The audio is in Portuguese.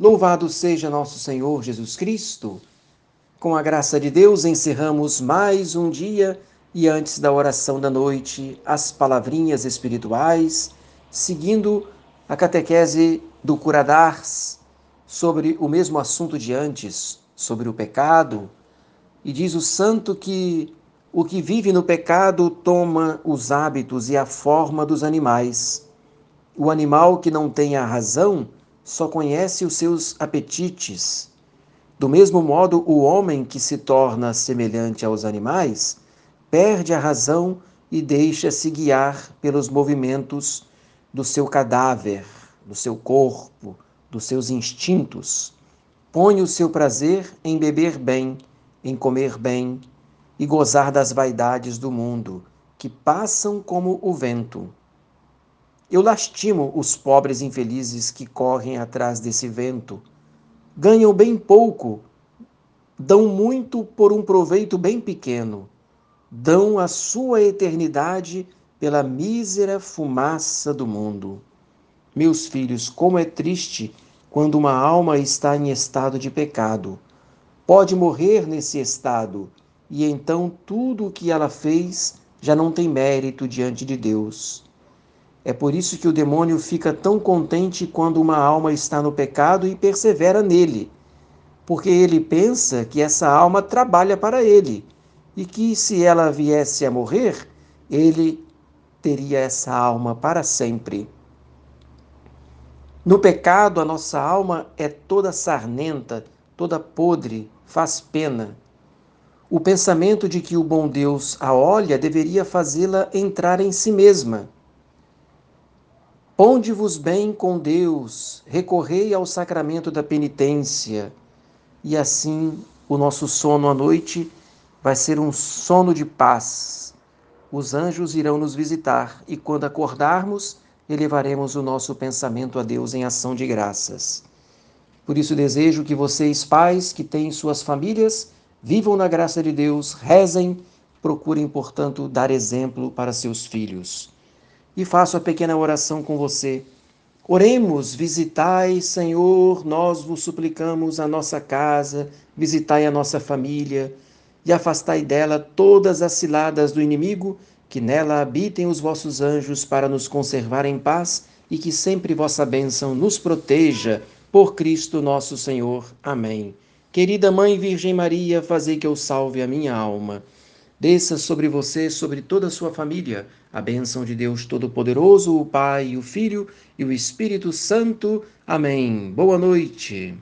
Louvado seja nosso Senhor Jesus Cristo. Com a graça de Deus, encerramos mais um dia e antes da oração da noite, as palavrinhas espirituais, seguindo a catequese do Curadars sobre o mesmo assunto de antes, sobre o pecado. E diz o santo que o que vive no pecado toma os hábitos e a forma dos animais. O animal que não tem a razão só conhece os seus apetites. Do mesmo modo, o homem que se torna semelhante aos animais perde a razão e deixa-se guiar pelos movimentos do seu cadáver, do seu corpo, dos seus instintos. Põe o seu prazer em beber bem, em comer bem e gozar das vaidades do mundo, que passam como o vento. Eu lastimo os pobres infelizes que correm atrás desse vento. Ganham bem pouco, dão muito por um proveito bem pequeno. Dão a sua eternidade pela mísera fumaça do mundo. Meus filhos, como é triste quando uma alma está em estado de pecado. Pode morrer nesse estado, e então tudo o que ela fez já não tem mérito diante de Deus. É por isso que o demônio fica tão contente quando uma alma está no pecado e persevera nele, porque ele pensa que essa alma trabalha para ele e que se ela viesse a morrer, ele teria essa alma para sempre. No pecado, a nossa alma é toda sarnenta, toda podre, faz pena. O pensamento de que o bom Deus a olha deveria fazê-la entrar em si mesma Ponde-vos bem com Deus, recorrei ao sacramento da penitência, e assim o nosso sono à noite vai ser um sono de paz. Os anjos irão nos visitar e quando acordarmos, elevaremos o nosso pensamento a Deus em ação de graças. Por isso desejo que vocês, pais que têm suas famílias, vivam na graça de Deus, rezem, procurem, portanto, dar exemplo para seus filhos e faço a pequena oração com você. Oremos, visitai, Senhor, nós vos suplicamos a nossa casa, visitai a nossa família e afastai dela todas as ciladas do inimigo, que nela habitem os vossos anjos para nos conservar em paz e que sempre vossa bênção nos proteja. Por Cristo nosso Senhor. Amém. Querida Mãe Virgem Maria, fazei que eu salve a minha alma. Desça sobre você, sobre toda a sua família, a bênção de Deus Todo-Poderoso, o Pai, o Filho e o Espírito Santo. Amém. Boa noite.